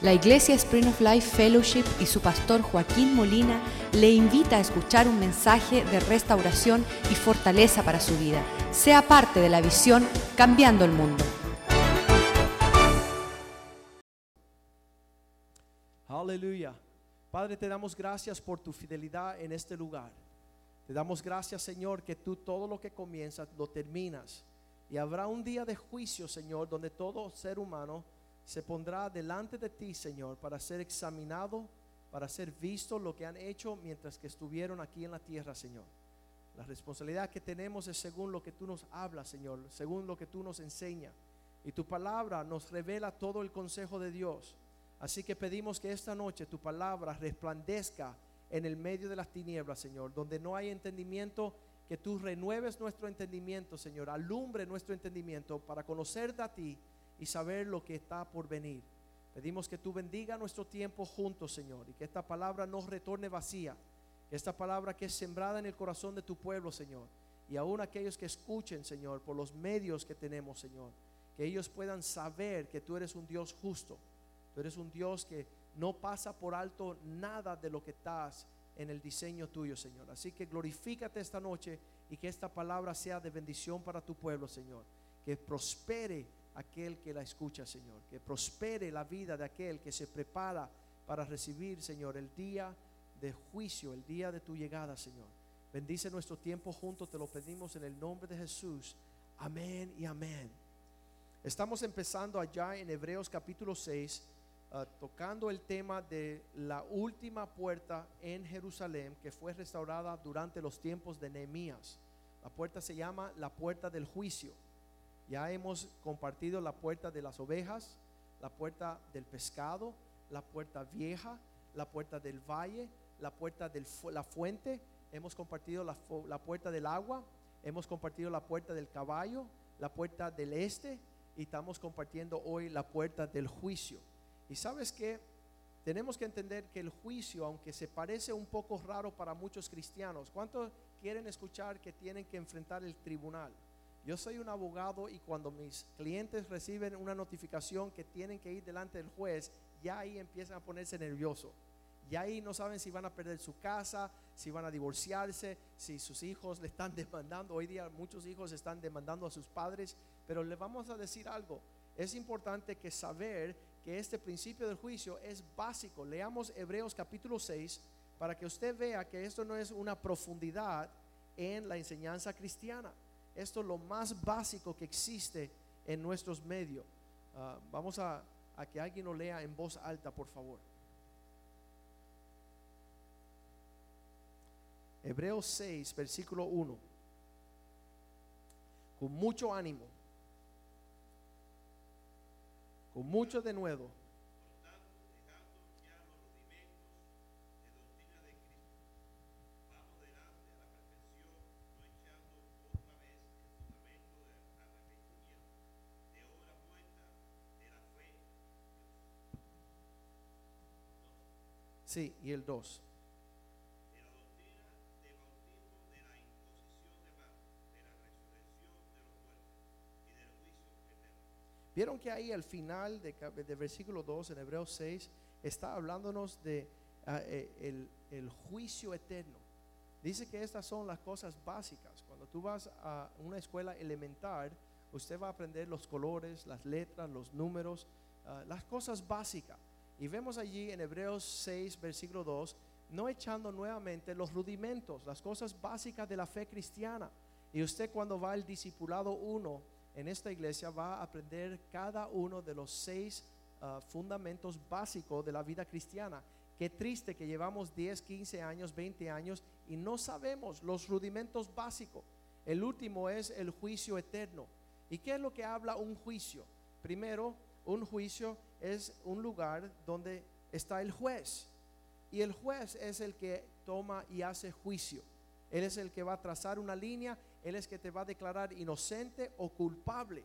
La Iglesia Spring of Life Fellowship y su pastor Joaquín Molina le invita a escuchar un mensaje de restauración y fortaleza para su vida. Sea parte de la visión Cambiando el Mundo. Aleluya. Padre, te damos gracias por tu fidelidad en este lugar. Te damos gracias, Señor, que tú todo lo que comienzas lo terminas. Y habrá un día de juicio, Señor, donde todo ser humano se pondrá delante de ti, Señor, para ser examinado, para ser visto lo que han hecho mientras que estuvieron aquí en la tierra, Señor. La responsabilidad que tenemos es según lo que tú nos hablas, Señor, según lo que tú nos enseñas. Y tu palabra nos revela todo el consejo de Dios. Así que pedimos que esta noche tu palabra resplandezca en el medio de las tinieblas, Señor, donde no hay entendimiento, que tú renueves nuestro entendimiento, Señor, alumbre nuestro entendimiento para conocerte a ti y saber lo que está por venir. Pedimos que tú bendiga nuestro tiempo juntos, Señor, y que esta palabra no retorne vacía, que esta palabra que es sembrada en el corazón de tu pueblo, Señor, y aún aquellos que escuchen, Señor, por los medios que tenemos, Señor, que ellos puedan saber que tú eres un Dios justo, tú eres un Dios que no pasa por alto nada de lo que estás en el diseño tuyo, Señor. Así que glorifícate esta noche y que esta palabra sea de bendición para tu pueblo, Señor. Que prospere aquel que la escucha, Señor. Que prospere la vida de aquel que se prepara para recibir, Señor, el día de juicio, el día de tu llegada, Señor. Bendice nuestro tiempo juntos, te lo pedimos en el nombre de Jesús. Amén y amén. Estamos empezando allá en Hebreos capítulo 6 Ah, tocando el tema de la última puerta en Jerusalén que fue restaurada durante los tiempos de Nehemías. La puerta se llama la puerta del juicio. Ya hemos compartido la puerta de las ovejas, la puerta del pescado, la puerta vieja, la puerta del valle, la puerta de la fuente, hemos compartido la, la puerta del agua, hemos compartido la puerta del caballo, la puerta del este y estamos compartiendo hoy la puerta del juicio. Y sabes que tenemos que entender que el juicio, aunque se parece un poco raro para muchos cristianos, ¿cuántos quieren escuchar que tienen que enfrentar el tribunal? Yo soy un abogado y cuando mis clientes reciben una notificación que tienen que ir delante del juez, ya ahí empiezan a ponerse nerviosos. Ya ahí no saben si van a perder su casa, si van a divorciarse, si sus hijos le están demandando. Hoy día muchos hijos están demandando a sus padres, pero le vamos a decir algo. Es importante que saber que este principio del juicio es básico. Leamos Hebreos capítulo 6 para que usted vea que esto no es una profundidad en la enseñanza cristiana. Esto es lo más básico que existe en nuestros medios. Ah, vamos a, que alguien lo lea en voz alta, por favor. Hebreos 6, versículo 1. Con mucho ánimo con mucho de nuevo. Y el 2. Vieron que ahí al final de, versículo 2 en Hebreos 6 está hablándonos de ah, eh, el, juicio eterno. Dice que estas son las cosas básicas. Cuando tú vas a una escuela elemental, usted va a aprender los colores, las letras, los números, ah, las cosas básicas. Y vemos allí en Hebreos 6, versículo 2, no echando nuevamente los rudimentos, las cosas básicas de la fe cristiana. Y usted cuando va al discipulado 1, en esta iglesia va a aprender cada uno de los seis ah, fundamentos básicos de la vida cristiana. Qué triste que llevamos 10, 15 años, 20 años y no sabemos los rudimentos básicos. El último es el juicio eterno. ¿Y qué es lo que habla un juicio? Primero, un juicio es un lugar donde está el juez. Y el juez es el que toma y hace juicio. Él es el que va a trazar una línea él es que te va a declarar inocente o culpable.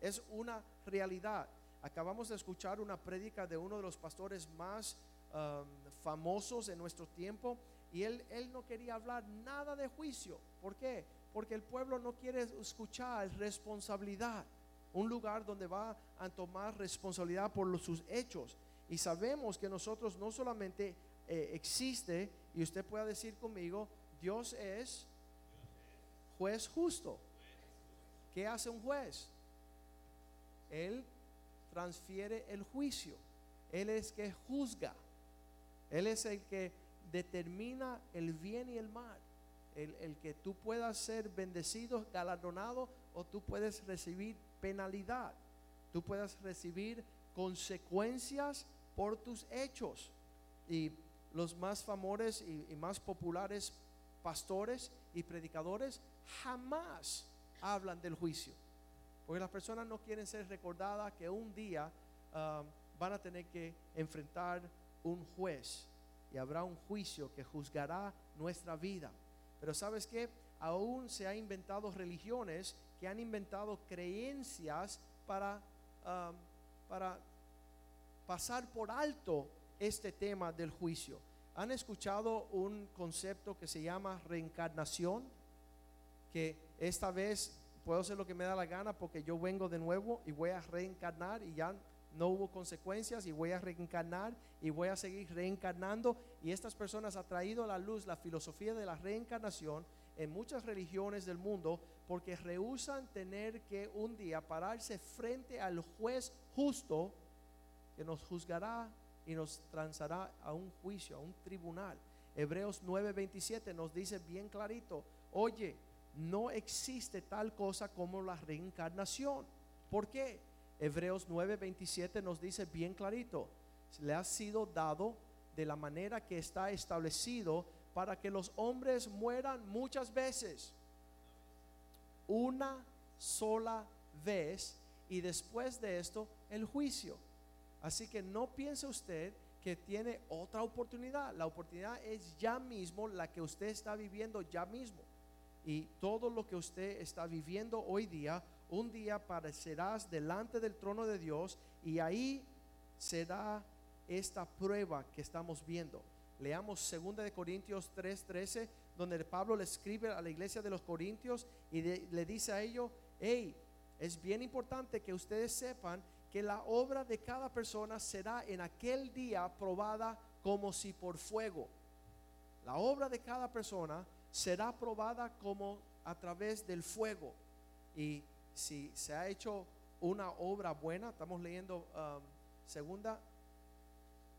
Es una realidad. Acabamos de escuchar una prédica de uno de los pastores más um, famosos en nuestro tiempo y él, él no quería hablar nada de juicio. ¿Por qué? Porque el pueblo no quiere escuchar responsabilidad. Un lugar donde va a tomar responsabilidad por sus hechos. Y sabemos que nosotros no solamente eh, existe, y usted pueda decir conmigo, Dios es juez justo. ¿Qué hace un juez? Él transfiere el juicio. Él es que juzga. Él es el que determina el bien y el mal. El, el, que tú puedas ser bendecido, galardonado, o tú puedes recibir penalidad. Tú puedas recibir consecuencias por tus hechos. Y los más famosos y, más populares pastores y predicadores jamás hablan del juicio. Porque las personas no quieren ser recordadas que un día um, van a tener que enfrentar un juez y habrá un juicio que juzgará nuestra vida. Pero sabes que aún se han inventado religiones que han inventado creencias para, um, para pasar por alto este tema del juicio. ¿Han escuchado un concepto que se llama reencarnación? Que esta vez puedo hacer lo que me da la gana porque yo vengo de nuevo y voy a reencarnar y ya no hubo consecuencias y voy a reencarnar y voy a seguir reencarnando. Y estas personas han traído a la luz la filosofía de la reencarnación en muchas religiones del mundo porque rehusan tener que un día pararse frente al juez justo que nos juzgará y nos transará a un juicio, a un tribunal. Hebreos 9:27 nos dice bien clarito, oye, no existe tal cosa como la reencarnación. ¿Por qué? Hebreos 9:27 nos dice bien clarito, le ha sido dado de la manera que está establecido para que los hombres mueran muchas veces. Una sola vez y después de esto el juicio. Así que no piense usted que tiene otra oportunidad. La oportunidad es ya mismo la que usted está viviendo ya mismo. Y todo lo que usted está viviendo hoy día, un día aparecerás delante del trono de Dios y ahí será esta prueba que estamos viendo. Leamos 2 de Corintios 3:13, donde Pablo le escribe a la iglesia de los Corintios y le dice a ellos, hey, es bien importante que ustedes sepan que la obra de cada persona será en aquel día probada como si por fuego. La obra de cada persona será probada como a través del fuego. Y si se ha hecho una obra buena, estamos leyendo um, segunda,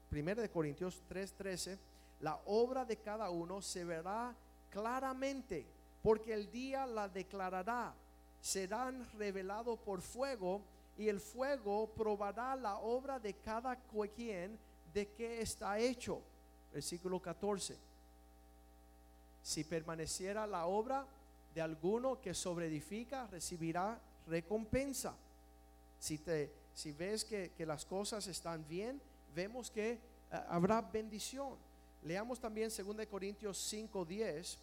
primera de Corintios 3:13, la obra de cada uno se verá claramente, porque el día la declarará. Serán revelados por fuego y el fuego probará la obra de cada quien de qué está hecho. Versículo 14. Si permaneciera la obra de alguno que sobreedifica, recibirá recompensa. Si, te, si ves que, que las cosas están bien, vemos que eh, habrá bendición. Leamos también 2 Corintios 5:10,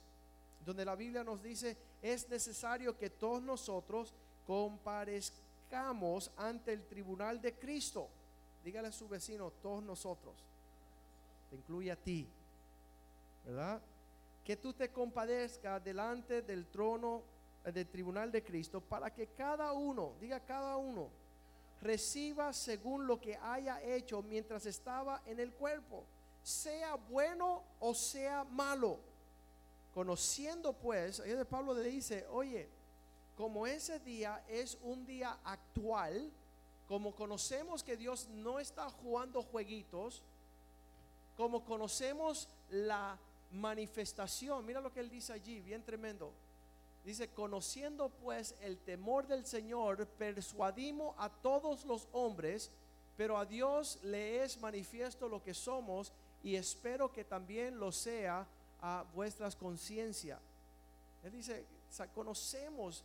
donde la Biblia nos dice, es necesario que todos nosotros comparezcamos ante el tribunal de Cristo. Dígale a su vecino, todos nosotros, te incluye a ti, ¿verdad? Que tú te compadezcas delante del trono eh, del tribunal de Cristo para que cada uno, diga cada uno, reciba según lo que haya hecho mientras estaba en el cuerpo, sea bueno o sea malo. Conociendo pues, Pablo le dice, oye, como ese día es un día actual, como conocemos que Dios no está jugando jueguitos, como conocemos la manifestación, mira lo que él dice allí, bien tremendo. Dice, conociendo pues el temor del Señor, persuadimos a todos los hombres, pero a Dios le es manifiesto lo que somos y espero que también lo sea a vuestras conciencias. Él dice, conocemos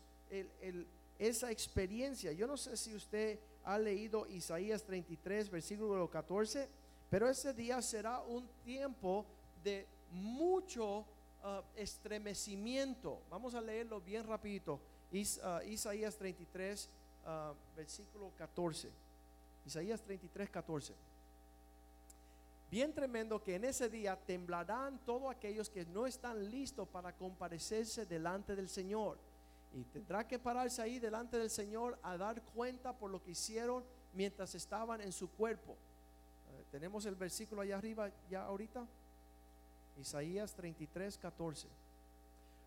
esa experiencia. Yo no sé si usted ha leído Isaías 33, versículo 14, pero ese día será un tiempo de mucho uh, estremecimiento. Vamos a leerlo bien rapidito. Uh, Isaías 33, uh, versículo 14. Isaías 33, 14. Bien tremendo que en ese día temblarán todos aquellos que no están listos para comparecerse delante del Señor y tendrá que pararse ahí delante del Señor a dar cuenta por lo que hicieron mientras estaban en su cuerpo. Eh, Tenemos el versículo allá arriba ya ahorita. Isaías 33, 14.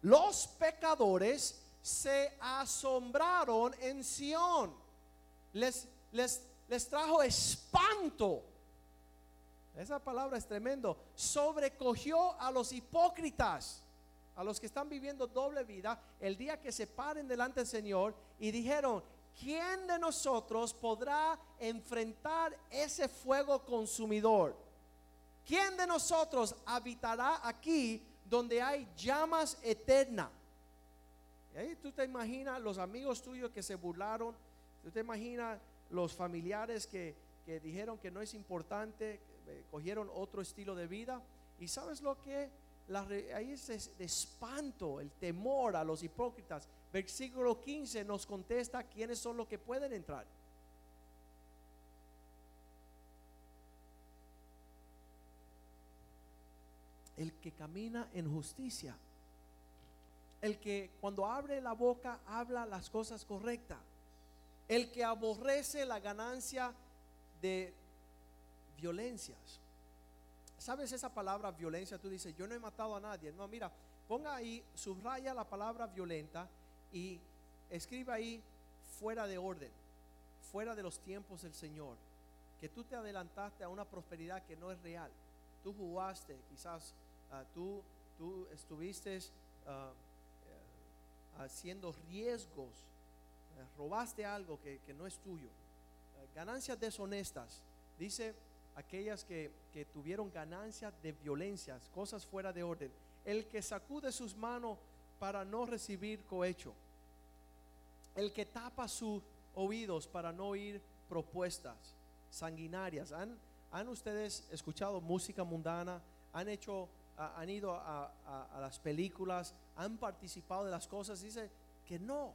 Los pecadores se asombraron en Sión. Les, les, les trajo espanto. Esa palabra es tremendo. Sobrecogió a los hipócritas, a los que están viviendo doble vida, el día que se paren delante del Señor y dijeron, ¿quién de nosotros podrá enfrentar ese fuego consumidor? ¿Quién de nosotros habitará aquí donde hay llamas eternas? Y ahí tú te imaginas los amigos tuyos que se burlaron, tú te imaginas los familiares que, que dijeron que no es importante, cogieron otro estilo de vida. Y sabes lo que La ahí es de espanto, el temor a los hipócritas. Versículo 15 nos contesta quiénes son los que pueden entrar. El que camina en justicia. El que cuando abre la boca habla las cosas correctas. El que aborrece la ganancia de violencias. ¿Sabes esa palabra violencia? Tú dices, yo no he matado a nadie. No, mira, ponga ahí, subraya la palabra violenta y escribe ahí fuera de orden, fuera de los tiempos del Señor. Que tú te adelantaste a una prosperidad que no es real. Tú jugaste, quizás ah, tú, tú estuviste ah, eh, haciendo riesgos, eh, robaste algo que, que no es tuyo. Eh, ganancias deshonestas. Dice aquellas que, que tuvieron ganancias de violencias, cosas fuera de orden. El que sacude sus manos para no recibir cohecho. El que tapa sus oídos para no oír propuestas sanguinarias. ¿Han, han ustedes escuchado música mundana? ¿Han hecho, han ido a, a- a las películas? ¿Han participado de las cosas? Dice que no,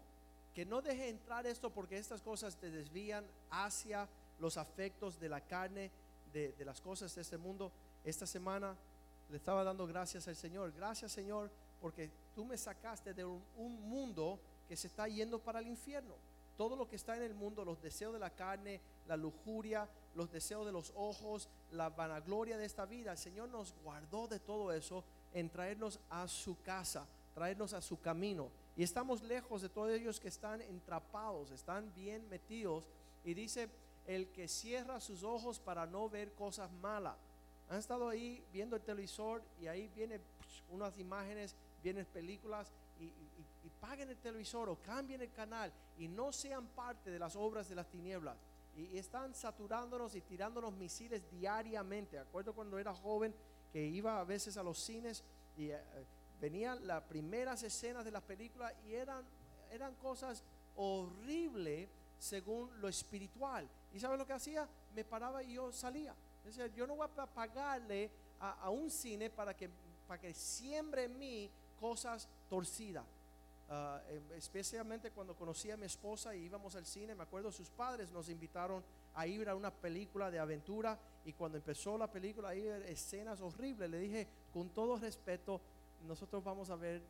que no deje entrar esto porque estas cosas te desvían hacia los afectos de la carne, de, las cosas de este mundo. Esta semana le estaba dando gracias al Señor. Gracias Señor porque tú me sacaste de un, un mundo que se está yendo para el infierno. Todo lo que está en el mundo, los deseos de la carne, la lujuria, los deseos de los ojos, la vanagloria de esta vida. El Señor nos guardó de todo eso en traernos a su casa, traernos a su camino. Y estamos lejos de todos ellos que están entrapados, están bien metidos. Y dice, el que cierra sus ojos para no ver cosas malas. Han estado ahí viendo el televisor y ahí vienen unas imágenes, vienen películas y, y- y paguen el televisor o cambien el canal y no sean parte de las obras de las tinieblas. Y, y están saturándonos y tirándonos misiles diariamente. Acuerdo cuando era joven que iba a veces a los cines y eh, venían las primeras escenas de las películas y eran, eran cosas horribles según lo espiritual. ¿Y sabes lo que hacía? Me paraba y yo salía. Yo no voy a pagarle a, un cine para que, para que siembre en mí cosas torcidas. Em, especialmente cuando conocí a mi esposa y íbamos al cine, me acuerdo sus padres nos invitaron a ir a una película de aventura y cuando empezó la película ahí escenas horribles, le dije con todo respeto, nosotros vamos a ver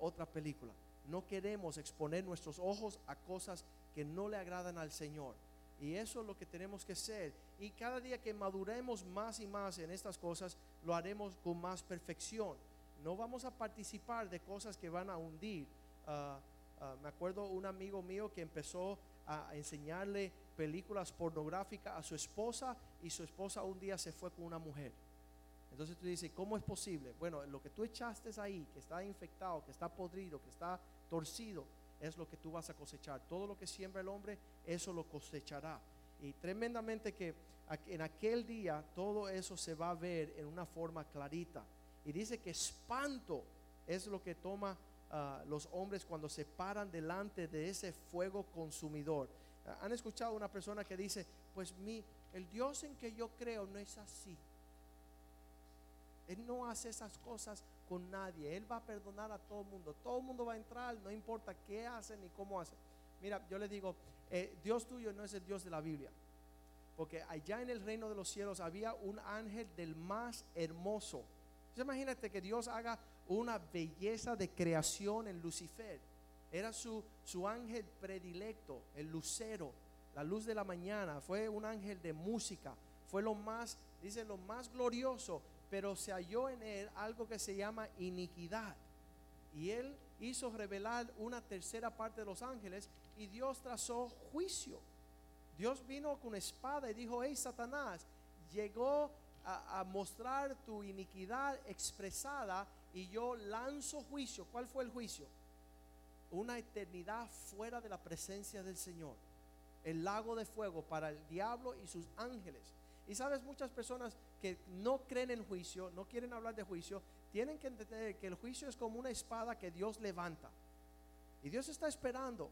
otra película. No queremos exponer nuestros ojos a cosas que no le agradan al Señor. Y eso es lo que tenemos que ser. Y cada día que maduremos más y más en estas cosas, lo haremos con más perfección. No vamos a participar de cosas que van a hundir. Ah, me acuerdo un amigo mío que empezó a enseñarle películas pornográficas a su esposa y su esposa un día se fue con una mujer. Entonces tú dices, ¿cómo es posible? Bueno, lo que tú echaste ahí, que está infectado, que está podrido, que está torcido, es lo que tú vas a cosechar. Todo lo que siembra el hombre, eso lo cosechará. Y tremendamente que en aquel día todo eso se va a ver en una forma clarita. Y dice que espanto es lo que toma ah, los hombres cuando se paran delante de ese fuego consumidor. Ah, ¿Han escuchado una persona que dice, pues mi, el Dios en que yo creo no es así? Él no hace esas cosas con nadie. Él va a perdonar a todo el mundo. Todo el mundo va a entrar, no importa qué hacen ni cómo hacen. Mira, yo le digo, eh, Dios tuyo no es el Dios de la Biblia. Porque allá en el reino de los cielos había un ángel del más hermoso. Imagínate que Dios haga una belleza de creación en Lucifer. Era su, su ángel predilecto, el lucero, la luz de la mañana. Fue un ángel de música. fue lo más, dice, lo más glorioso, pero se halló en él algo que se llama iniquidad. Y él hizo revelar una tercera parte de los ángeles y Dios trazó juicio. Dios vino con espada y dijo, hey Satanás, llegó a, a, mostrar tu iniquidad expresada y yo lanzo juicio. ¿Cuál fue el juicio? Una eternidad fuera de la presencia del Señor. El lago de fuego para el diablo y sus ángeles. Y sabes, muchas personas que no creen en juicio, no quieren hablar de juicio, tienen que entender que el juicio es como una espada que Dios levanta. Y Dios está esperando.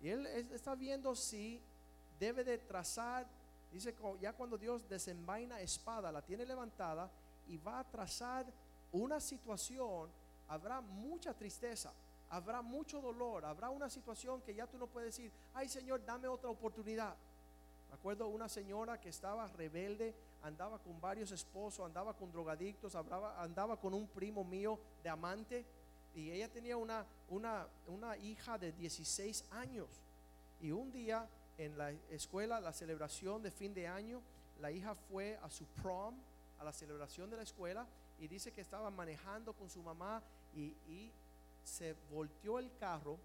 Y Él está viendo si debe de trazar, dice, ya cuando Dios desenvaina espada, la tiene levantada y va a trazar una situación, habrá mucha tristeza, habrá mucho dolor, habrá una situación que ya tú no puedes decir, ay Señor, dame otra oportunidad. Me acuerdo una señora que estaba rebelde, andaba con varios esposos, andaba con drogadictos, andaba, andaba con un primo mío de amante y ella tenía una, una, una hija de 16 años. Y un día en la escuela, la celebración de fin de año, la hija fue a su prom, a la celebración de la escuela, y dice que estaba manejando con su mamá y, y se volteó el carro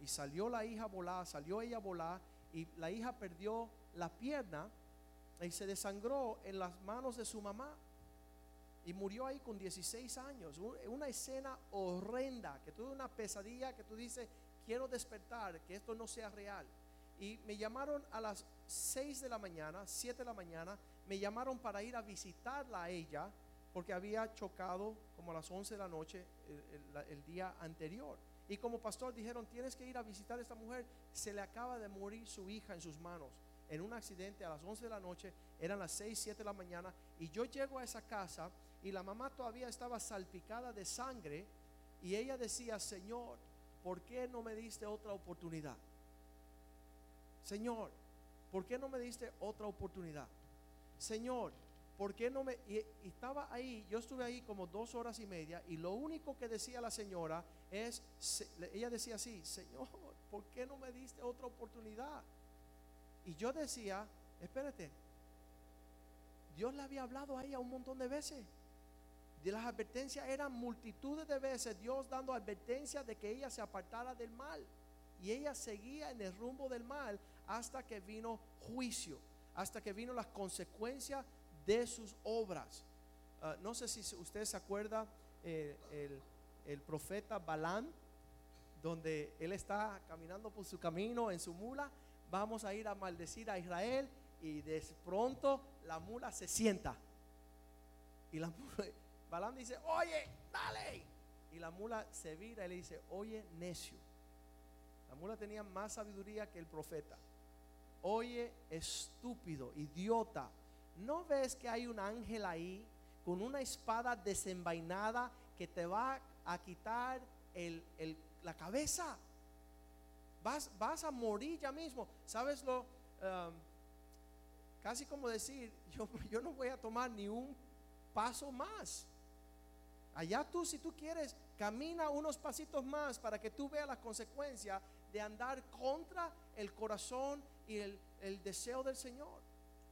y salió la hija a volar, salió ella a volar y la hija perdió la pierna y se desangró en las manos de su mamá y murió ahí con 16 años. Una escena horrenda, que tuve una pesadilla que tú dices, quiero despertar, que esto no sea real. Y me llamaron a las 6 de la mañana, 7 de la mañana, me llamaron para ir a visitarla a ella, porque había chocado como a las 11 de la noche el, el, día anterior. Y como pastor dijeron, tienes que ir a visitar a esta mujer, se le acaba de morir su hija en sus manos en un accidente a las 11 de la noche, eran las 6, 7 de la mañana, y yo llego a esa casa y la mamá todavía estaba salpicada de sangre y ella decía, Señor, ¿por qué no me diste otra oportunidad? Señor, ¿por qué no me diste otra oportunidad? Señor, ¿por qué no me... Y, estaba ahí, yo estuve ahí como dos horas y media y lo único que decía la señora es, ella decía así, Señor, ¿por qué no me diste otra oportunidad? Y yo decía, espérate, Dios le había hablado a ella un montón de veces. De las advertencias eran multitudes de veces Dios dando advertencias de que ella se apartara del mal. Y ella seguía en el rumbo del mal hasta que vino juicio, hasta que vino las consecuencias de sus obras. Uh, no sé si usted se acuerda eh, el, el profeta Balán, donde él está caminando por su camino en su mula vamos a ir a maldecir a Israel y de pronto la mula se sienta. Y la mula, Balaam dice, oye, dale. Y la mula se vira y le dice, oye, necio. La mula tenía más sabiduría que el profeta. Oye, estúpido, idiota. ¿No ves que hay un ángel ahí con una espada desenvainada que te va a quitar el, el, la cabeza? Vas, a morir ya mismo. ¿Sabes lo? Um, casi como decir, yo, yo no voy a tomar ni un paso más. Allá tú, si tú quieres, camina unos pasitos más para que tú veas la consecuencia de andar contra el corazón y el, deseo del Señor.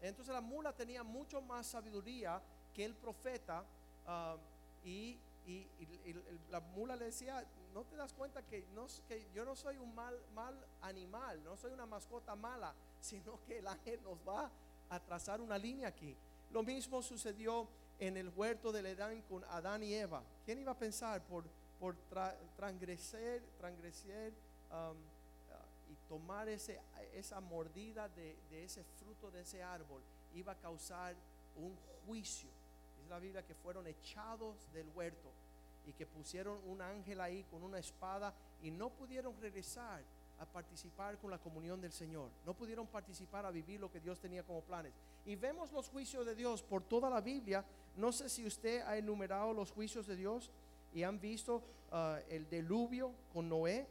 Entonces la mula tenía mucho más sabiduría que el profeta um, y, y, la mula le decía, no te das cuenta que, no, que yo no soy un mal, mal animal, no soy una mascota mala, sino que el ángel nos va a trazar una línea aquí. Lo mismo sucedió en el huerto del Edán con Adán y Eva. ¿Quién iba a pensar por, por transgreser um, uh, y tomar ese, esa mordida de, de ese fruto de ese árbol iba a causar un juicio? Dice la Biblia que fueron echados del huerto y que pusieron un ángel ahí con una espada y no pudieron regresar a participar con la comunión del Señor. No pudieron participar a vivir lo que Dios tenía como planes. Y vemos los juicios de Dios por toda la Biblia. No sé si usted ha enumerado los juicios de Dios y han visto uh, el diluvio con Noé.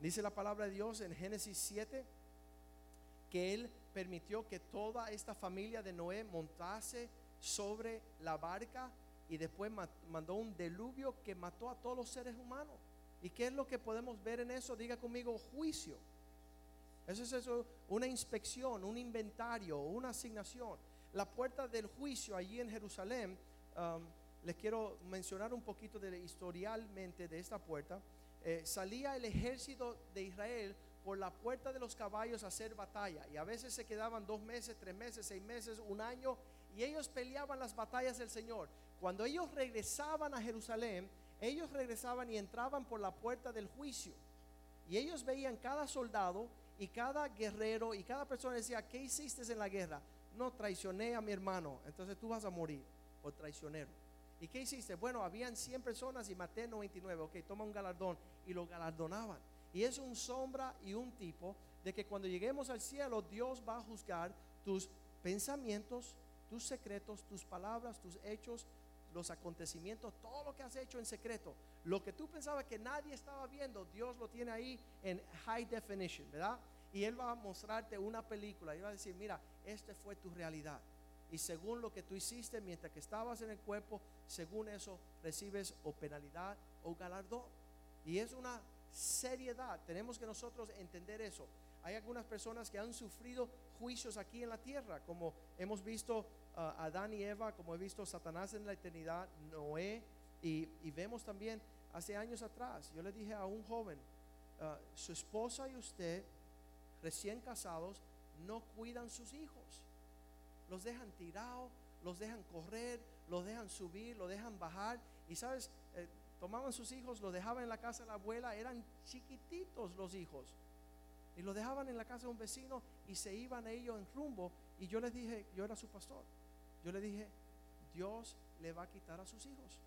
Dice la palabra de Dios en Génesis 7 que Él permitió que toda esta familia de Noé montase sobre la barca y después mandó un diluvio que mató a todos los seres humanos. ¿Y qué es lo que podemos ver en eso? Diga conmigo, juicio. Eso es eso, una inspección, un inventario, una asignación. la puerta del juicio allí en Jerusalén, um, les quiero mencionar un poquito de historialmente de esta puerta. Eh, salía el ejército de Israel por la puerta de los caballos a hacer batalla. Y a veces se quedaban dos meses, tres meses, seis meses, un año. Y ellos peleaban las batallas del Señor. Cuando ellos regresaban a Jerusalén, ellos regresaban y entraban por la puerta del juicio. Y ellos veían cada soldado y cada guerrero y cada persona decía, ¿qué hiciste en la guerra? No, traicioné a mi hermano. Entonces tú vas a morir por traicionero. ¿Y qué hiciste? Bueno, habían 100 personas y maté 99. Ok, toma un galardón. Y lo galardonaban. Y es un sombra y un tipo de que cuando lleguemos al cielo, Dios va a juzgar tus pensamientos, tus secretos, tus palabras, tus hechos, los acontecimientos, todo lo que has hecho en secreto. Lo que tú pensabas que nadie estaba viendo, Dios lo tiene ahí en high definition, ¿verdad? Y Él va a mostrarte una película y va a decir, mira, esta fue tu realidad. Y según lo que tú hiciste mientras que estabas en el cuerpo, según eso recibes o penalidad o galardón. Y es una seriedad. Tenemos que nosotros entender eso. Hay algunas personas que han sufrido juicios aquí en la tierra, como hemos visto uh, Adán y Eva, como he visto Satanás en la eternidad, Noé, y, vemos también hace años atrás, yo le dije a un joven, uh, su esposa y usted, recién casados, no cuidan sus hijos. Los dejan tirados, los dejan correr, los dejan subir, los dejan bajar. Y sabes, eh, tomaban sus hijos, los dejaban en la casa de la abuela, eran chiquititos los hijos. Y los dejaban en la casa de un vecino y se iban ellos en rumbo. Y yo les dije, yo era su pastor. Yo le dije, Dios le va a quitar a sus hijos.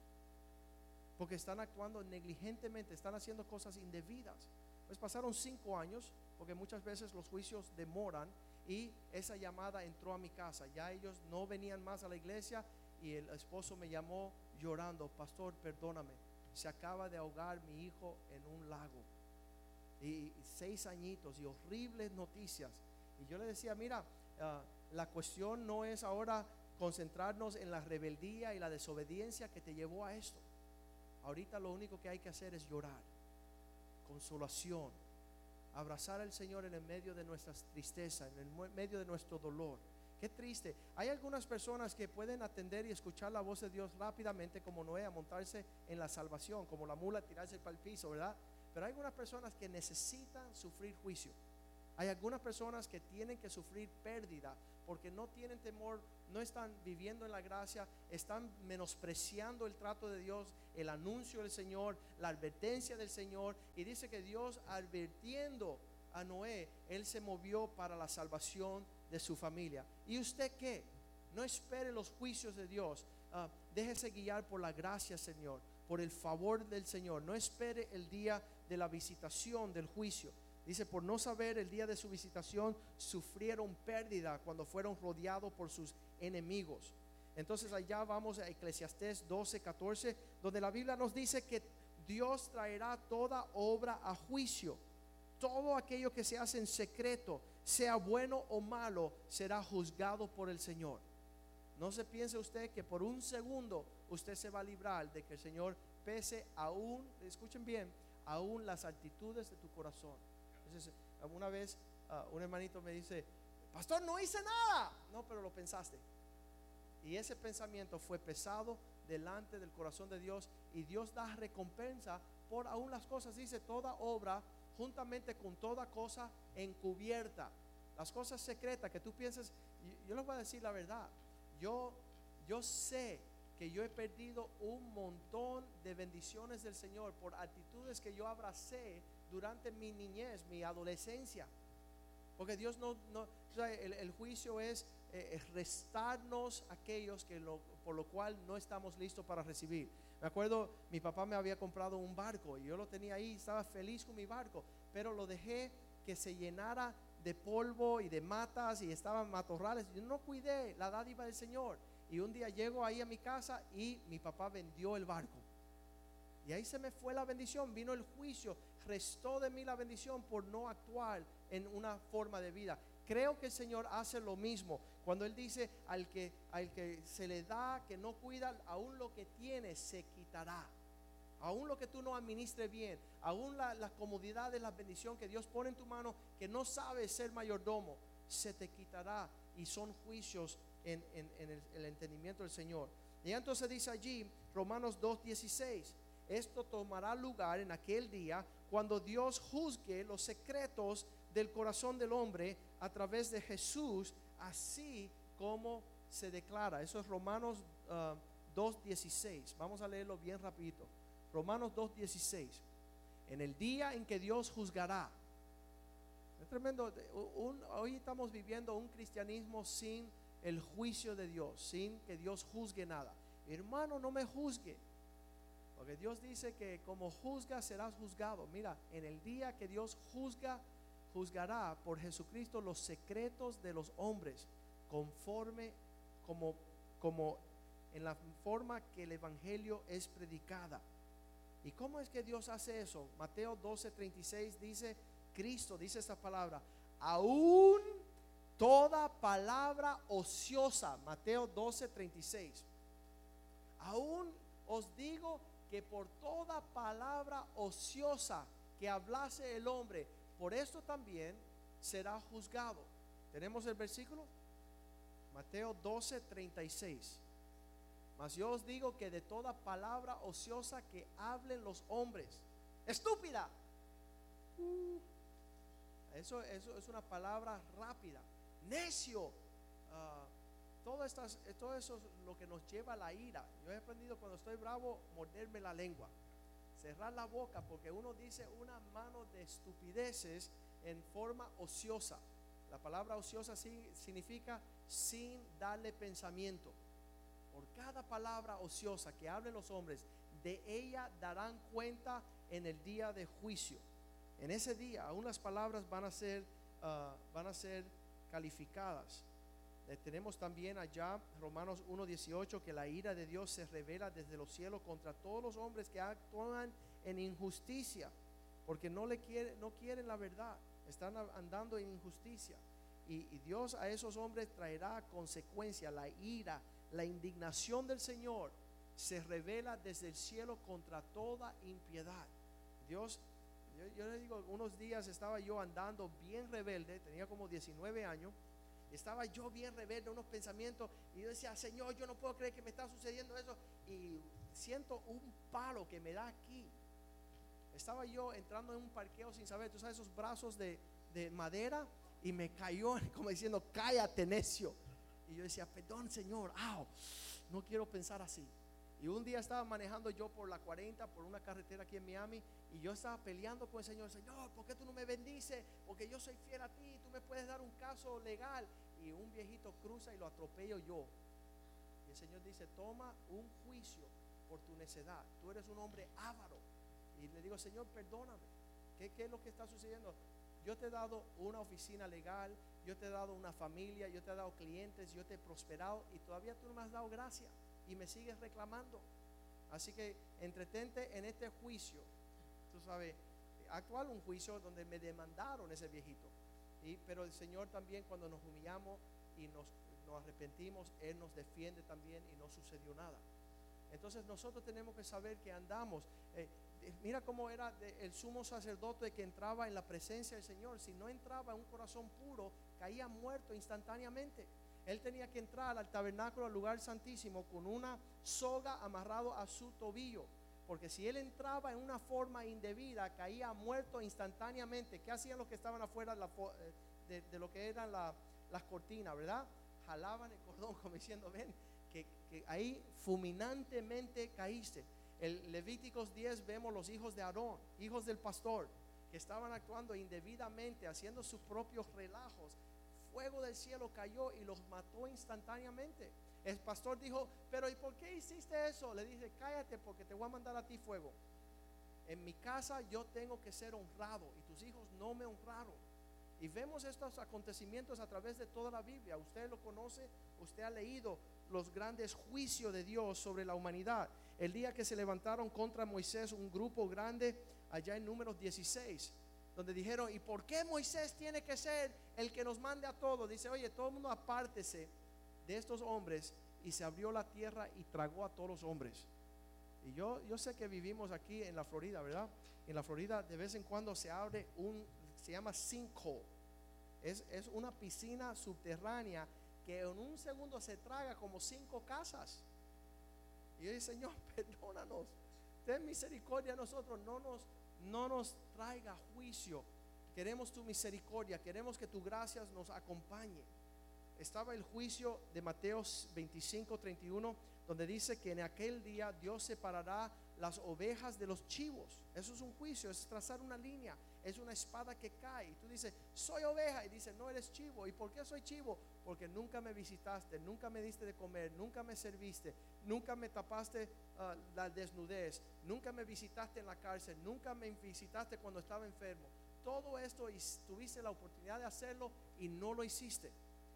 Porque están actuando negligentemente, están haciendo cosas indebidas. Pues pasaron cinco años, porque muchas veces los juicios demoran. Y esa llamada entró a mi casa. Ya ellos no venían más a la iglesia. Y el esposo me llamó llorando, pastor, perdóname se acaba de ahogar mi hijo en un lago. Y seis añitos y horribles noticias. Y yo le decía, mira, ah, la cuestión no es ahora concentrarnos en la rebeldía y la desobediencia que te llevó a esto. Ahorita lo único que hay que hacer es llorar, consolación, abrazar al Señor en el medio de nuestras tristezas, en el medio de nuestro dolor Qué triste. Hay algunas personas que pueden atender y escuchar la voz de Dios rápidamente, como Noé, a montarse en la salvación, como la mula, tirarse para el piso, ¿verdad? Pero hay algunas personas que necesitan sufrir juicio. Hay algunas personas que tienen que sufrir pérdida porque no tienen temor, no están viviendo en la gracia, están menospreciando el trato de Dios, el anuncio del Señor, la advertencia del Señor. Y dice que Dios advirtiendo a Noé, él se movió para la salvación de su familia. ¿Y usted qué? No espere los juicios de Dios. Ah, déjese guiar por la gracia, Señor, por el favor del Señor. No espere el día de la visitación del juicio. Dice, por no saber el día de su visitación, sufrieron pérdida cuando fueron rodeados por sus enemigos. Entonces allá vamos a Eclesiastés 12, 14, donde la Biblia nos dice que Dios traerá toda obra a juicio. Todo aquello que se hace en secreto sea bueno o malo, será juzgado por el Señor. No se piense usted que por un segundo usted se va a librar de que el Señor pese aún, escuchen bien, aún las actitudes de tu corazón. Entonces, alguna vez ah, un hermanito me dice, pastor, no hice nada. No, pero lo pensaste. Y ese pensamiento fue pesado delante del corazón de Dios y Dios da recompensa por aún las cosas. Dice, toda obra juntamente con toda cosa encubierta. Las cosas secretas que tú piensas, yo les voy a decir la verdad. Yo, yo sé que yo he perdido un montón de bendiciones del Señor por actitudes que yo abracé durante mi niñez, mi adolescencia. Porque Dios no, no el, juicio es eh, restarnos aquellos que lo, por lo cual no estamos listos para recibir. Me acuerdo, mi papá me había comprado un barco y yo lo tenía ahí, estaba feliz con mi barco, pero lo dejé que se llenara de polvo y de matas y estaban matorrales. Yo no cuidé la dádiva del Señor. Y un día llego ahí a mi casa y mi papá vendió el barco. Y ahí se me fue la bendición, vino el juicio, restó de mí la bendición por no actuar en una forma de vida. Creo que el Señor hace lo mismo. Cuando Él dice al que, al que se le da, que no cuida, aún lo que tiene se quitará. Aún lo que tú no administres bien, aún las la comodidades, la bendición que Dios pone en tu mano, que no sabes ser mayordomo, se te quitará. Y son juicios en, el, entendimiento del Señor. Y entonces dice allí, Romanos 2.16, esto tomará lugar en aquel día cuando Dios juzgue los secretos del corazón del hombre a través de Jesús, así como se declara. Eso es Romanos ah, 2.16. Vamos a leerlo bien rapidito. Romanos 2.16. En el día en que Dios juzgará. Es tremendo. hoy estamos viviendo un cristianismo sin el juicio de Dios, sin que Dios juzgue nada. Hermano, no me juzgue. Porque Dios dice que como juzga serás juzgado. Mira, en el día que Dios juzga, juzgará por Jesucristo los secretos de los hombres, conforme como, como en la forma que el Evangelio es predicada. ¿Y cómo es que Dios hace eso? Mateo 12:36 dice, Cristo dice esta palabra, aún toda palabra ociosa, Mateo 12:36. Aún os digo que por toda palabra ociosa que hablase el hombre, por esto también será juzgado. ¿Tenemos el versículo? Mateo 12, 36. Mas yo os digo que de toda palabra ociosa que hablen los hombres, estúpida. Uh, eso es una palabra rápida. Necio. Ah, todo, estas, todo eso es lo que nos lleva a la ira. Yo he aprendido cuando estoy bravo, morderme la lengua. Cerrar la boca porque uno dice una mano de estupideces en forma ociosa. La palabra ociosa significa sin darle pensamiento. Por cada palabra ociosa que hablen los hombres, de ella darán cuenta en el día de juicio. En ese día, aún las palabras van a ser, ah, van a ser calificadas. Eh, tenemos también allá Romanos 1.18 que la ira de Dios se revela desde los cielos contra todos los hombres que actúan en injusticia, porque no le quiere, no quieren la verdad, están andando en injusticia. Y Dios a esos hombres traerá consecuencia, la ira, la indignación del Señor se revela desde el cielo contra toda impiedad. Dios, yo, yo le digo, unos días estaba yo andando bien rebelde, tenía como 19 años, estaba yo bien rebelde, unos pensamientos, y yo decía, Señor, yo no puedo creer que me está sucediendo eso, y siento un palo que me da aquí. Estaba yo entrando en un parqueo sin saber, tú sabes, esos brazos de, de madera, y me cayó como diciendo, cállate, necio. Y yo decía, perdón, Señor, au, no quiero pensar así. Y un día estaba manejando yo por la 40, por una carretera aquí en Miami, y yo estaba peleando con el Señor, Señor, ¿por qué tú no me bendices? Porque yo soy fiel a ti, tú me puedes dar un caso legal. Y un viejito cruza y lo atropello yo. Y el Señor dice, toma un juicio por tu necedad. Tú eres un hombre avaro. Y le digo, Señor, perdóname. ¿Qué, qué es lo que está sucediendo? Yo te he dado una oficina legal, yo te he dado una familia, yo te he dado clientes, yo te he prosperado y todavía tú no me has dado gracia y me sigues reclamando. Así que entretente en este juicio. Tú sabes, actual un juicio donde me demandaron ese viejito. Y, pero el Señor también cuando nos humillamos y nos, nos arrepentimos, Él nos defiende también y no sucedió nada. Entonces nosotros tenemos que saber que andamos. eh, eh, mira cómo era de- el sumo sacerdote que entraba en la presencia del Señor. Si no entraba en un corazón puro, caía muerto instantáneamente. Él tenía que entrar al tabernáculo, al lugar santísimo, con una soga amarrado a su tobillo. Porque si él entraba en una forma indebida, caía muerto instantáneamente. ¿Qué hacían los que estaban afuera de, eh, lo que eran la- las cortinas, verdad? Jalaban el cordón como diciendo, ven, que, que ahí fulminantemente caíste. El Levíticos 10 vemos los hijos de Aarón, hijos del pastor, que estaban actuando indebidamente, haciendo sus propios relajos. Fuego del cielo cayó y los mató instantáneamente. El pastor dijo, pero ¿y por qué hiciste eso? Le dije, cállate porque te voy a mandar a ti fuego. En mi casa yo tengo que ser honrado y tus hijos no me honraron. Y vemos estos acontecimientos a través de toda la Biblia. Usted lo conoce, usted ha leído los grandes juicios de Dios sobre la humanidad. El día que se levantaron contra Moisés un grupo grande allá en números 16, donde dijeron, ¿y por qué Moisés tiene que ser el que nos mande a todos? Dice, oye, todo el mundo apártese de estos hombres y se abrió la tierra y tragó a todos los hombres. Y yo, yo sé que vivimos aquí en la Florida, ¿verdad? En la Florida de vez en cuando se abre un, se llama sinkhole. Es, es una piscina subterránea que en un segundo se traga como cinco casas. Y yo dije, Señor, perdónanos, ten misericordia a nosotros, no nos, no nos traiga juicio. Queremos tu misericordia, queremos que tu gracia nos acompañe. Estaba el juicio de Mateo 25, 31, donde dice que en aquel día Dios separará las ovejas de los chivos. Eso es un juicio, es trazar una línea, es una espada que cae. Y tú dices, soy oveja. Y dice, no eres chivo. ¿Y por qué soy chivo? Porque nunca me visitaste, nunca me diste de comer, nunca me serviste, nunca me tapaste ah, la desnudez, nunca me visitaste en la cárcel, nunca me visitaste cuando estaba enfermo. Todo esto tuviste la oportunidad de hacerlo y no lo hiciste.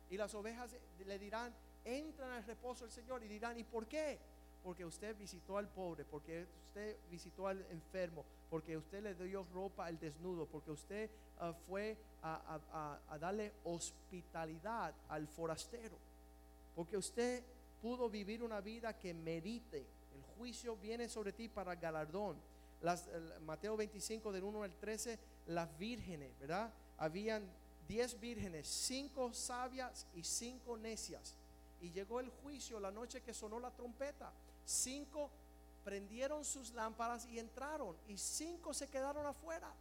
Y las ovejas le dirán, entran al reposo del Señor y dirán, ¿y por qué? Porque usted visitó al pobre, porque usted visitó al enfermo, porque usted le dio ropa al desnudo, porque usted ah, fue a, a, darle hospitalidad al forastero, porque usted pudo vivir una vida que merite. El juicio viene sobre ti para galardón. Las, Mateo 25 del 1 al 13, las vírgenes, ¿verdad? Habían 10 vírgenes, 5 sabias y 5 necias. Y llegó el juicio la noche que sonó la trompeta cinco prendieron sus lámparas y entraron, y cinco se quedaron afuera.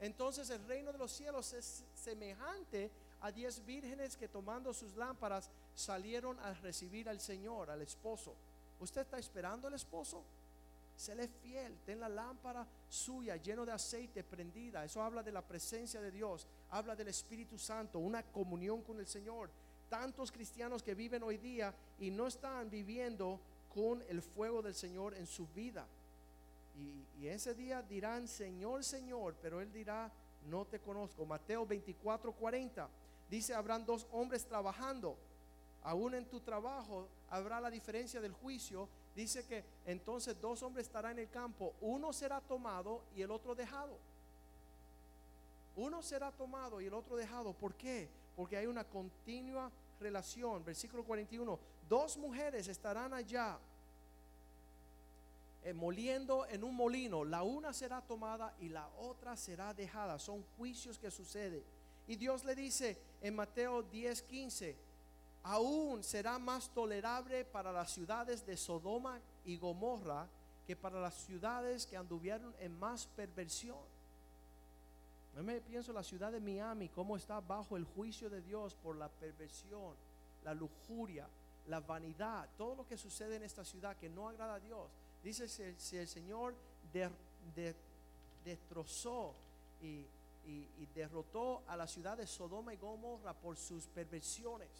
Entonces el reino de los cielos es semejante a diez vírgenes que tomando sus lámparas salieron a recibir al Señor, al esposo. ¿Usted está esperando al esposo? Séle fiel, ten la lámpara suya lleno de aceite prendida. Eso habla de la presencia de Dios, habla del Espíritu Santo, una comunión con el Señor. Tantos cristianos que viven hoy día y no están viviendo con el fuego del Señor en su vida. Y, ese día dirán, Señor, Señor, pero Él dirá, no te conozco. Mateo 24, 40 dice, habrán dos hombres trabajando. Aún en tu trabajo habrá la diferencia del juicio. Dice que entonces dos hombres estarán en el campo. Uno será tomado y el otro dejado. Uno será tomado y el otro dejado. ¿Por qué? Porque hay una continua relación. Versículo 41. Dos mujeres estarán allá eh, moliendo en un molino. La una será tomada y la otra será dejada. Son juicios que suceden. Y Dios le dice en Mateo 10, 15, aún será más tolerable para las ciudades de Sodoma y Gomorra que para las ciudades que anduvieron en más perversión. Yo me pienso la ciudad de Miami, cómo está bajo el juicio de Dios por la perversión, la lujuria, la vanidad, todo lo que sucede en esta ciudad que no agrada a Dios. Dice si, el Señor destrozó y, derrotó a la ciudad de Sodoma y Gomorra por sus perversiones,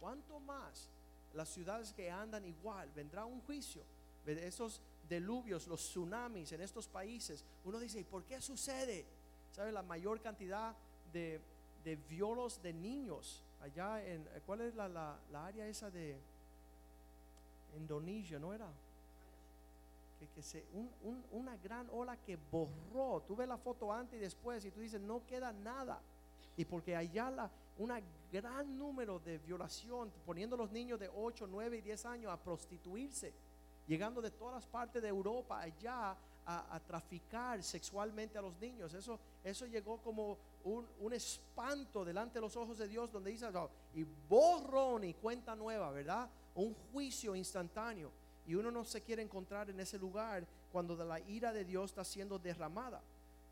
¿cuánto más las ciudades que andan igual? Vendrá un juicio. Esos deluvios, los tsunamis en estos países. Uno dice, ¿y por qué sucede? ¿Sabe la mayor cantidad de, violos de niños allá en, ¿cuál es la, la área esa de Indonesia, no era? que, se, una gran ola que borró. Tú ves la foto antes y después y tú dices, no queda nada. Y porque allá la, un gran número de violación, poniendo a los niños de 8, 9 y 10 años a prostituirse, llegando de todas las partes de Europa allá a, traficar sexualmente a los niños. Eso, eso llegó como un, un, espanto delante de los ojos de Dios, donde dice, y borrón y cuenta nueva, ¿verdad? Un juicio instantáneo. Y uno no se quiere encontrar en ese lugar cuando la ira de Dios está siendo derramada.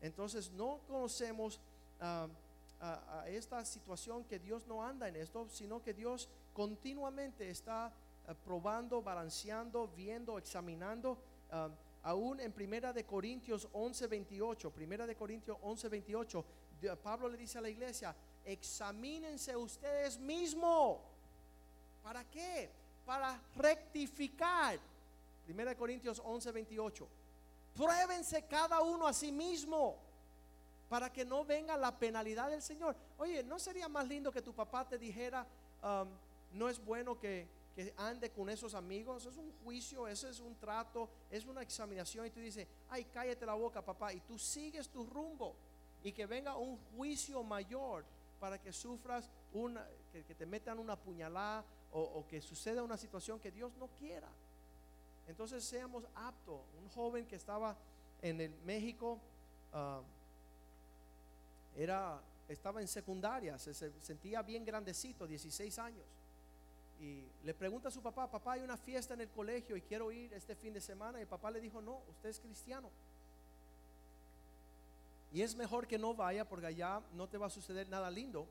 Entonces no conocemos ah, a, esta situación que Dios no anda en esto, sino que Dios continuamente está ah, probando, balanceando, viendo, examinando. Ah, aún en Primera de Corintios 11, 28, Primera de Corintios 11, 28, Pablo le dice a la iglesia, examínense ustedes mismos. ¿Para qué? Para rectificar. Primera Corintios 11, 28. Pruébense cada uno a sí mismo para que no venga la penalidad del Señor. Oye, ¿no sería más lindo que tu papá te dijera, um, no es bueno que, que, ande con esos amigos? Es un juicio, eso es un trato, es una examinación y tú dices, ay, cállate la boca, papá, y tú sigues tu rumbo y que venga un juicio mayor para que sufras una, que, que te metan una puñalada o, que suceda una situación que Dios no quiera. Entonces seamos aptos. Un joven que estaba en el México ah, era, estaba en secundaria, se, sentía bien grandecito, 16 años. y le pregunta a su papá, papá, hay una fiesta en el colegio y quiero ir este fin de semana. Y el papá le dijo, no, usted es cristiano. Y es mejor que no vaya porque allá no te va a suceder nada lindo.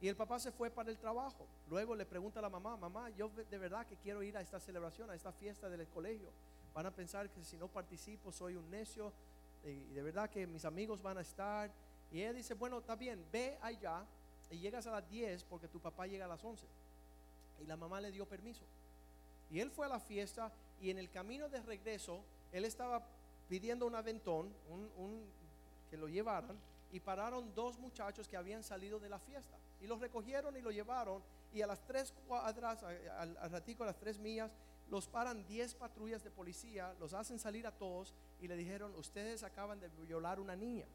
Y el papá se fue para el trabajo. Luego le pregunta a la mamá, mamá, yo de verdad que quiero ir a esta celebración, a esta fiesta del colegio. Van a pensar que si no participo soy un necio y de verdad que mis amigos van a estar. Y ella dice, bueno, está bien, ve allá y llegas a las 10 porque tu papá llega a las 11. Y la mamá le dio permiso. Y él fue a la fiesta y en el camino de regreso, él estaba pidiendo un aventón, un, que lo llevaran, y pararon dos muchachos que habían salido de la fiesta. Y los recogieron y lo llevaron. Y a las tres cuadras, al, ratico, a las tres millas, los paran diez patrullas de policía, los hacen salir a todos y le dijeron, ustedes acaban de violar una niña.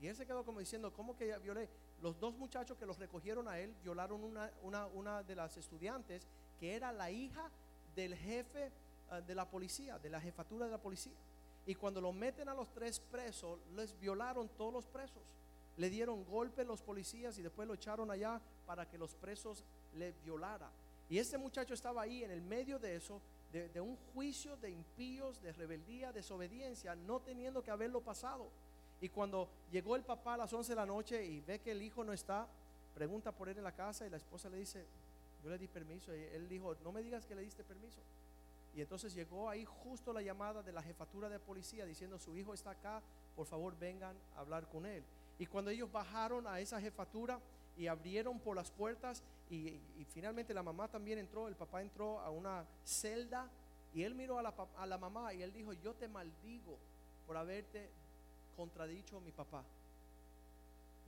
Y él se quedó como diciendo, ¿cómo que violé? Los dos muchachos que los recogieron a él violaron una, una, una de las estudiantes que era la hija del jefe ah, de la policía, de la jefatura de la policía. Y cuando lo meten a los tres presos, les violaron todos los presos. Le dieron golpes los policías y después lo echaron allá para que los presos le violara. Y este muchacho estaba ahí en el medio de eso, de, de un juicio de impíos, de rebeldía, desobediencia, no teniendo que haberlo pasado. Y cuando llegó el papá a las 11 de la noche y ve que el hijo no está, pregunta por él en la casa y la esposa le dice, yo le di permiso. Y él dijo, no me digas que le diste permiso. Y entonces llegó ahí justo la llamada de la jefatura de policía diciendo, su hijo está acá, por favor vengan a hablar con él. Y cuando ellos bajaron a esa jefatura y abrieron por las puertas y, finalmente la mamá también entró, el papá entró a una celda y él miró a la, a la mamá y él dijo, yo te maldigo por haberte contradicho a mi papá.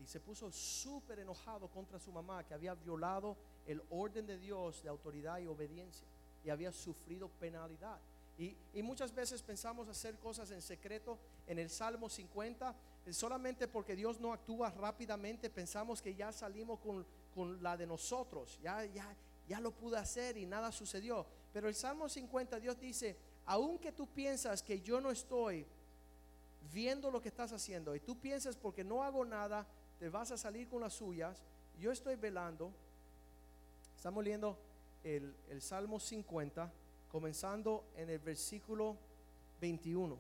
Y se puso súper enojado contra su mamá que había violado el orden de Dios de autoridad y obediencia y había sufrido penalidad. Y, muchas veces pensamos hacer cosas en secreto. En el Salmo 50, eh, solamente porque Dios no actúa rápidamente, pensamos que ya salimos con, con la de nosotros. Ya, ya, ya lo pude hacer y nada sucedió. Pero el Salmo 50, Dios dice, aunque tú piensas que yo no estoy viendo lo que estás haciendo y tú piensas porque no hago nada, te vas a salir con las suyas, yo estoy velando. Estamos leyendo el, Salmo 50, comenzando en el versículo 21.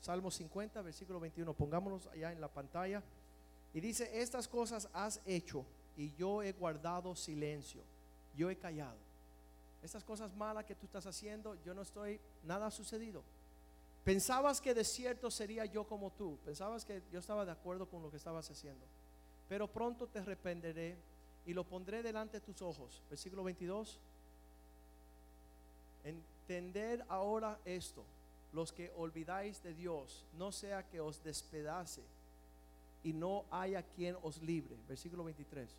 Salmo 50, versículo 21. Pongámonos allá en la pantalla. Y dice, estas cosas has hecho y yo he guardado silencio. Yo he callado. Estas cosas malas que tú estás haciendo, yo no estoy, nada ha sucedido. Pensabas que de cierto sería yo como tú. Pensabas que yo estaba de acuerdo con lo que estabas haciendo. Pero pronto te arrependeré y lo pondré delante de tus ojos. Versículo 22. Entender ahora esto. Los que olvidáis de Dios, no sea que os despedace y no haya quien os libre. Versículo 23.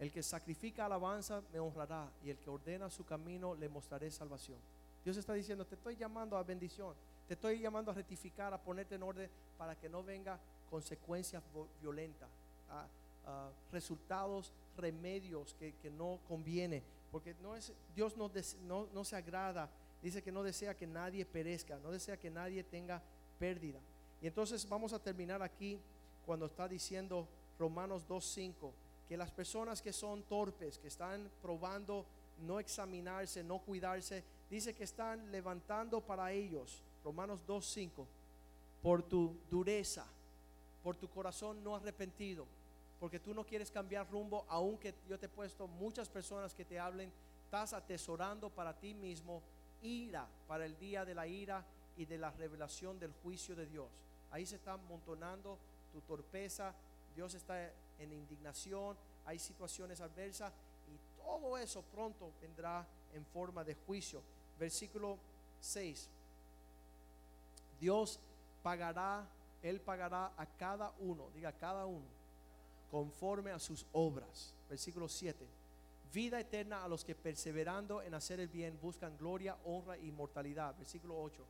El que sacrifica alabanza me honrará y el que ordena su camino le mostraré salvación. Dios está diciendo, te estoy llamando a bendición. Te estoy llamando a rectificar, a ponerte en orden para que no venga consecuencias violentas, a, resultados, remedios que, no conviene. Porque no es, Dios no, no, no se agrada, dice que no desea que nadie perezca, no desea que nadie tenga pérdida. Y entonces vamos a terminar aquí cuando está diciendo Romanos 2.5, que las personas que son torpes, que están probando no examinarse, no cuidarse, dice que están levantando para ellos Romanos 2.5, por tu dureza, por tu corazón no arrepentido, porque tú no quieres cambiar rumbo, aunque yo te he puesto muchas personas que te hablen, estás atesorando para ti mismo ira para el día de la ira y de la revelación del juicio de Dios. Ahí se está amontonando tu torpeza, Dios está en indignación, hay situaciones adversas y todo eso pronto vendrá en forma de juicio. Versículo 6. Dios pagará, Él pagará a cada uno, diga cada uno, conforme a sus obras. Versículo 7. Vida eterna a los que perseverando en hacer el bien buscan gloria, honra e inmortalidad. Versículo 8.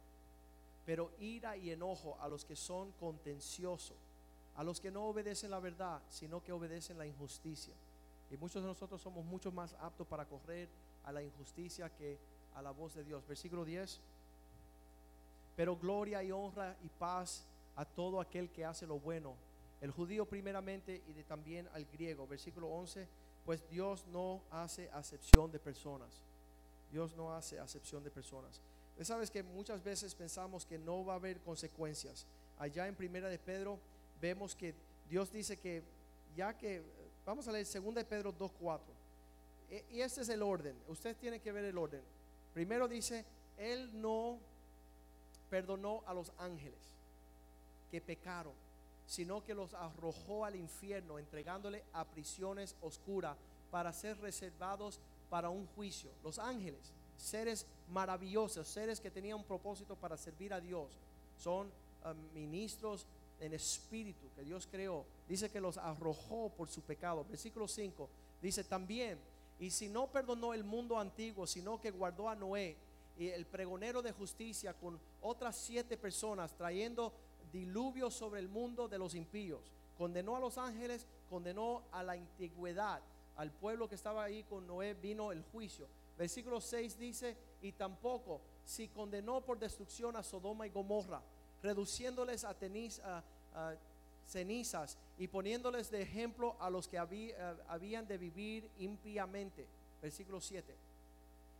Pero ira y enojo a los que son contenciosos, a los que no obedecen la verdad, sino que obedecen la injusticia. Y muchos de nosotros somos mucho más aptos para correr a la injusticia que a la voz de Dios. Versículo 10 pero gloria y honra y paz a todo aquel que hace lo bueno, el judío primeramente y también al griego. Versículo 11, pues Dios no hace acepción de personas. Dios no hace acepción de personas. Sabes que muchas veces pensamos que no va a haber consecuencias. Allá en Primera de Pedro vemos que Dios dice que ya que vamos a leer Segunda de Pedro 2:4. E, y este es el orden. Usted tiene que ver el orden. Primero dice, él no perdonó a los ángeles que pecaron, sino que los arrojó al infierno, entregándole a prisiones oscuras para ser reservados para un juicio. Los ángeles, seres maravillosos, seres que tenían un propósito para servir a Dios, son um, ministros en espíritu que Dios creó. Dice que los arrojó por su pecado. Versículo 5 dice también, y si no perdonó el mundo antiguo, sino que guardó a Noé y el pregonero de justicia con otras siete personas, trayendo diluvio sobre el mundo de los impíos. Condenó a los ángeles, condenó a la antigüedad, al pueblo que estaba ahí con Noé vino el juicio. Versículo 6 dice, y tampoco si condenó por destrucción a Sodoma y Gomorra, reduciéndoles a, cenizas y poniéndoles de ejemplo a los que eh, habían de vivir impíamente. Versículo 7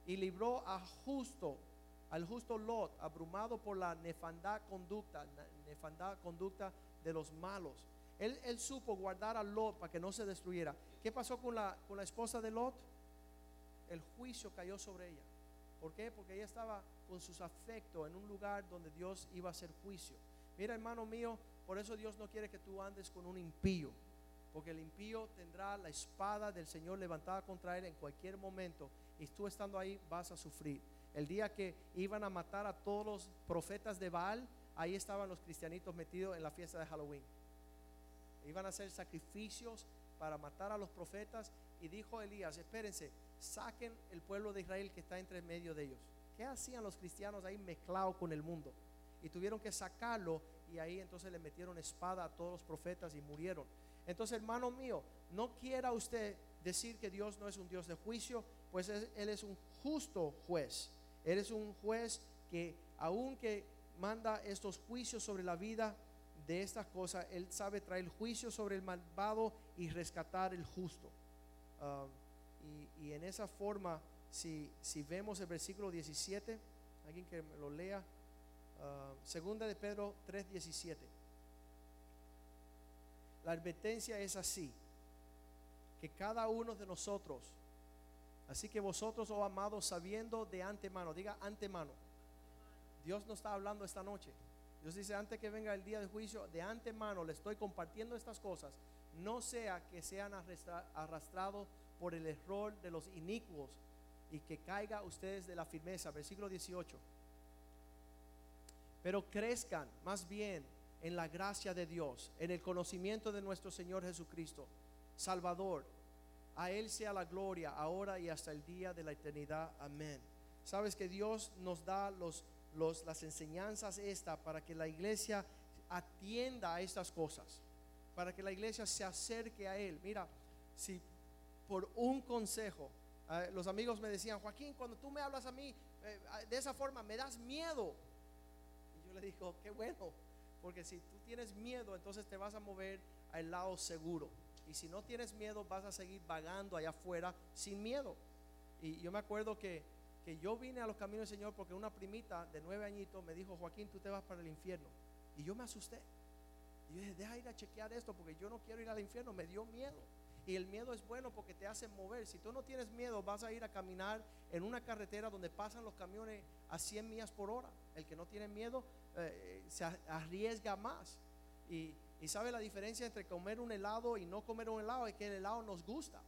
y libró a justo, al justo Lot, abrumado por la nefanda conducta, nefanda conducta de los malos. Él, él, supo guardar a Lot para que no se destruyera. ¿Qué pasó con la, con la esposa de Lot? El juicio cayó sobre ella. ¿Por qué? Porque ella estaba con sus afectos en un lugar donde Dios iba a hacer juicio. Mira, hermano mío, por eso Dios no quiere que tú andes con un impío. Porque el impío tendrá la espada del Señor levantada contra él en cualquier momento y tú estando ahí vas a sufrir. El día que iban a matar a todos los profetas de Baal, ahí estaban los cristianitos metidos en la fiesta de Halloween. Iban a hacer sacrificios para matar a los profetas y dijo Elías, espérense, saquen el pueblo de Israel que está entre medio de ellos. ¿Qué hacían los cristianos ahí mezclados con el mundo? Y tuvieron que sacarlo y ahí entonces le metieron espada a todos los profetas y murieron. Entonces, hermano mío, no quiera usted decir que Dios no es un Dios de juicio, pues Él es un justo juez. Él es un juez que aunque manda estos juicios sobre la vida de estas cosas, Él sabe traer juicio sobre el malvado y rescatar el justo. Ah, y, en esa forma, si, si, vemos el versículo 17, alguien que lo lea, ah, segunda de Pedro 3:17. La advertencia es así, que cada uno de nosotros Así que vosotros, oh amados, sabiendo de antemano, diga antemano. Dios no está hablando esta noche. Dios dice, antes que venga el día de juicio, de antemano le estoy compartiendo estas cosas. No sea que sean arrastrados por el error de los inicuos y que caiga ustedes de la firmeza. Versículo 18. Pero crezcan más bien en la gracia de Dios, en el conocimiento de nuestro Señor Jesucristo, Salvador a Él sea la gloria ahora y hasta el día de la eternidad. Amén. Sabes que Dios nos da los, los, las enseñanzas esta para que la iglesia atienda a estas cosas, para que la iglesia se acerque a Él. Mira, si por un consejo, eh, los amigos me decían, Joaquín, cuando tú me hablas a mí eh, de esa forma, me das miedo. Y yo le digo, qué bueno, porque si tú tienes miedo, entonces te vas a mover al lado seguro. Y si no tienes miedo, vas a seguir vagando allá afuera sin miedo. Y yo me acuerdo que, que yo vine a los caminos del Señor porque una primita de nueve añitos me dijo, Joaquín, tú te vas para el infierno. Y yo me asusté. Y yo dije, deja ir a chequear esto porque yo no quiero ir al infierno. Me dio miedo. Y el miedo es bueno porque te hace mover. Si tú no tienes miedo, vas a ir a caminar en una carretera donde pasan los camiones a 100 millas por hora. El que no tiene miedo eh, se arriesga más. Y, y sabe la diferencia entre comer un helado y no comer un helado, es que el helado nos gusta.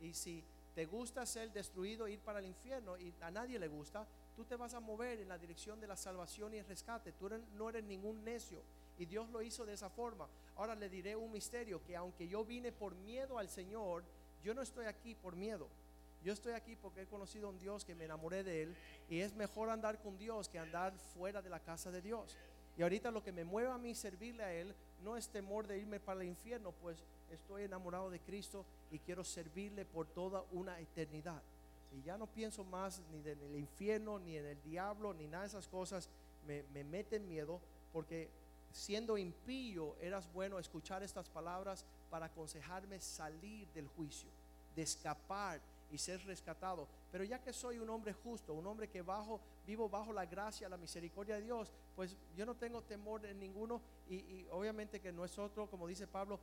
Y si te gusta ser destruido, ir para el infierno y a nadie le gusta, tú te vas a mover en la dirección de la salvación y el rescate. Tú no eres ningún necio. Y Dios lo hizo de esa forma. Ahora le diré un misterio, que aunque yo vine por miedo al Señor, yo no estoy aquí por miedo. Yo estoy aquí porque he conocido a un Dios que me enamoré de Él. Y es mejor andar con Dios que andar fuera de la casa de Dios. Y ahorita lo que me mueve a mí servirle a Él no es temor de irme para el infierno, pues estoy enamorado de Cristo y quiero servirle por toda una eternidad. Y ya no pienso más ni en el infierno, ni en el diablo, ni nada de esas cosas. Me, me meten miedo porque siendo impío eras bueno escuchar estas palabras para aconsejarme salir del juicio. de escapar y ser rescatado. Pero ya que soy un hombre justo, un hombre que bajo, vivo bajo la gracia, la misericordia de Dios, pues yo no tengo temor en ninguno y, y obviamente que nosotros, como dice Pablo,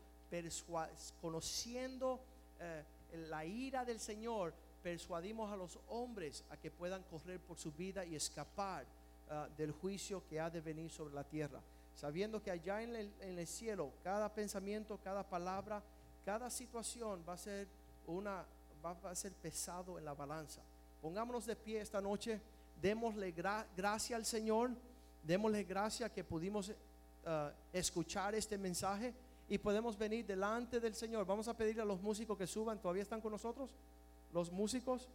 conociendo eh, la ira del Señor, persuadimos a los hombres a que puedan correr por su vida y escapar ah, del juicio que ha de venir sobre la tierra, sabiendo que allá en el, en el cielo cada pensamiento, cada palabra, cada situación va a ser una va, a ser pesado en la balanza. Pongámonos de pie esta noche, démosle gra- gracia al Señor, démosle gracia que pudimos ah, escuchar este mensaje y podemos venir delante del Señor. Vamos a pedirle a los músicos que suban, ¿todavía están con nosotros? Los músicos,